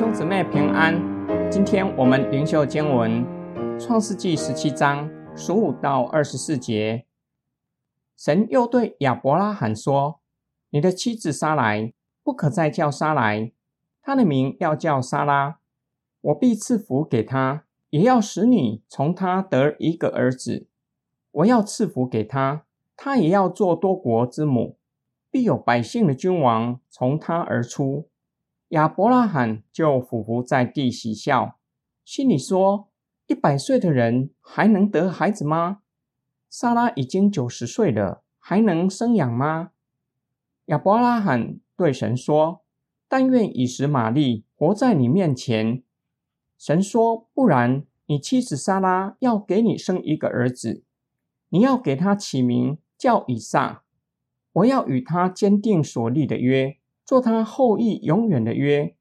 兄姊妹平安，今天我们灵修经文《创世纪》十七章十五到二十四节。神又对亚伯拉罕说：“你的妻子撒来不可再叫撒来，她的名要叫撒拉。我必赐福给她，也要使你从她得一个儿子。我要赐福给她，她也要做多国之母，必有百姓的君王从她而出。”亚伯拉罕就俯伏在地喜笑，心里说：“一百岁的人还能得孩子吗？莎拉已经九十岁了，还能生养吗？”亚伯拉罕对神说：“但愿以实玛利活在你面前。”神说：“不然，你妻子莎拉要给你生一个儿子，你要给他起名叫以撒。我要与他坚定所立的约。”做他后裔永远的约。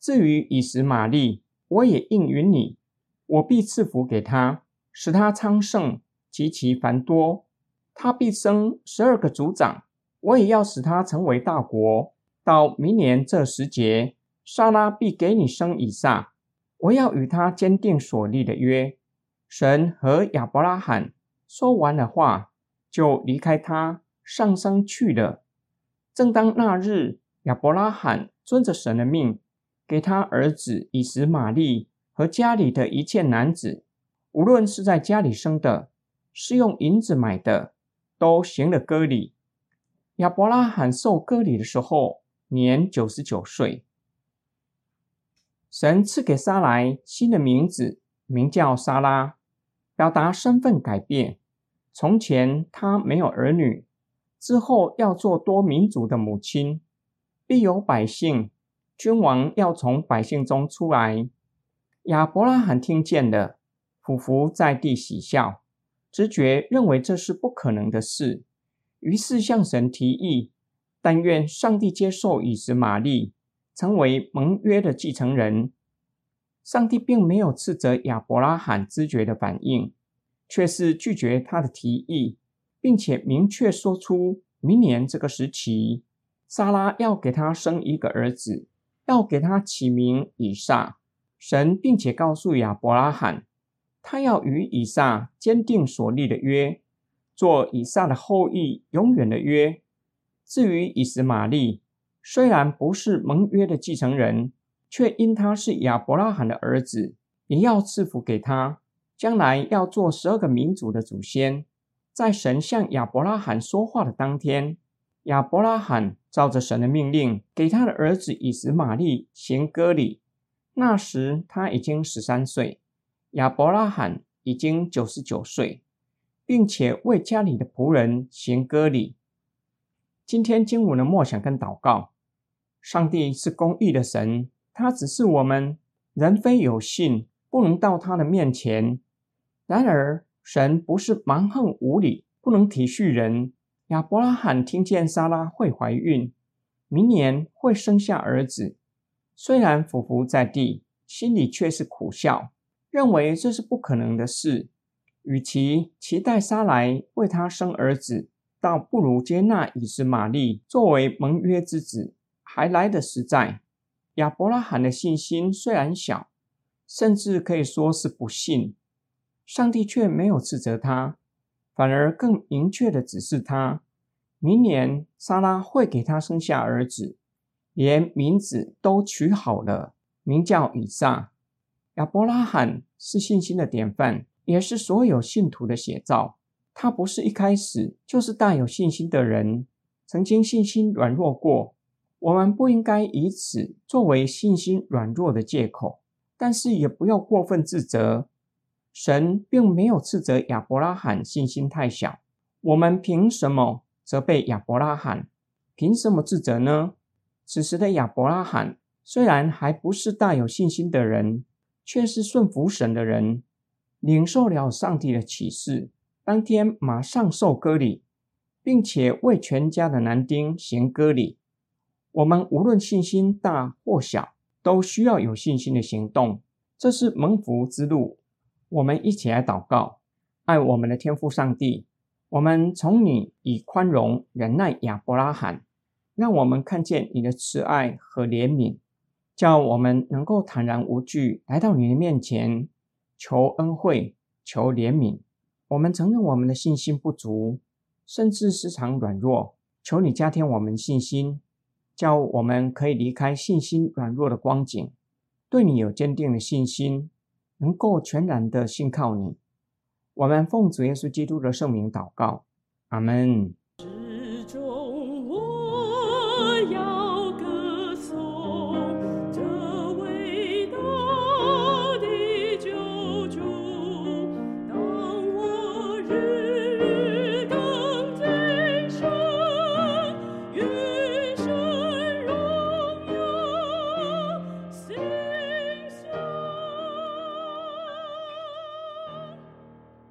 至于以实玛利，我也应允你，我必赐福给他，使他昌盛极其繁多。他必生十二个族长，我也要使他成为大国。到明年这时节，撒拉必给你生以撒。我要与他坚定所立的约。神和亚伯拉罕说完了话，就离开他上升去了。正当那日。亚伯拉罕遵着神的命，给他儿子以实玛利和家里的一切男子，无论是在家里生的，是用银子买的，都行了割礼。亚伯拉罕受割礼的时候，年九十九岁。神赐给撒来新的名字，名叫撒拉，表达身份改变。从前她没有儿女，之后要做多民族的母亲。必有百姓，君王要从百姓中出来。亚伯拉罕听见了，俯伏在地喜笑，直觉认为这是不可能的事，于是向神提议：但愿上帝接受以实玛利成为盟约的继承人。上帝并没有斥责亚伯拉罕知觉的反应，却是拒绝他的提议，并且明确说出明年这个时期。撒拉要给他生一个儿子，要给他起名以撒。神并且告诉亚伯拉罕，他要与以撒坚定所立的约，做以撒的后裔永远的约。至于以实玛利，虽然不是盟约的继承人，却因他是亚伯拉罕的儿子，也要赐福给他，将来要做十二个民族的祖先。在神向亚伯拉罕说话的当天。亚伯拉罕照着神的命令，给他的儿子以实玛利行割礼。那时他已经十三岁，亚伯拉罕已经九十九岁，并且为家里的仆人行割礼。今天经文的默想跟祷告：上帝是公义的神，他只是我们人非有信，不能到他的面前。然而神不是蛮横无理，不能体恤人。亚伯拉罕听见莎拉会怀孕，明年会生下儿子，虽然俯伏在地，心里却是苦笑，认为这是不可能的事。与其期待莎来为他生儿子，倒不如接纳以实玛利作为盟约之子，还来得实在。亚伯拉罕的信心虽然小，甚至可以说是不信，上帝却没有斥责他。反而更明确的指示他，明年莎拉会给他生下儿子，连名字都取好了，名叫以撒。亚伯拉罕是信心的典范，也是所有信徒的写照。他不是一开始就是大有信心的人，曾经信心软弱过。我们不应该以此作为信心软弱的借口，但是也不要过分自责。神并没有斥责亚伯拉罕信心太小，我们凭什么责备亚伯拉罕？凭什么自责呢？此时的亚伯拉罕虽然还不是大有信心的人，却是顺服神的人，领受了上帝的启示，当天马上受割礼，并且为全家的男丁行割礼。我们无论信心大或小，都需要有信心的行动，这是蒙福之路。我们一起来祷告，爱我们的天父上帝。我们从你以宽容忍耐亚伯拉罕，让我们看见你的慈爱和怜悯。叫我们能够坦然无惧来到你的面前，求恩惠，求怜悯。我们承认我们的信心不足，甚至时常软弱，求你加添我们信心，叫我们可以离开信心软弱的光景，对你有坚定的信心，能够全然的信靠你。我们奉主耶稣基督的圣名祷告，阿门。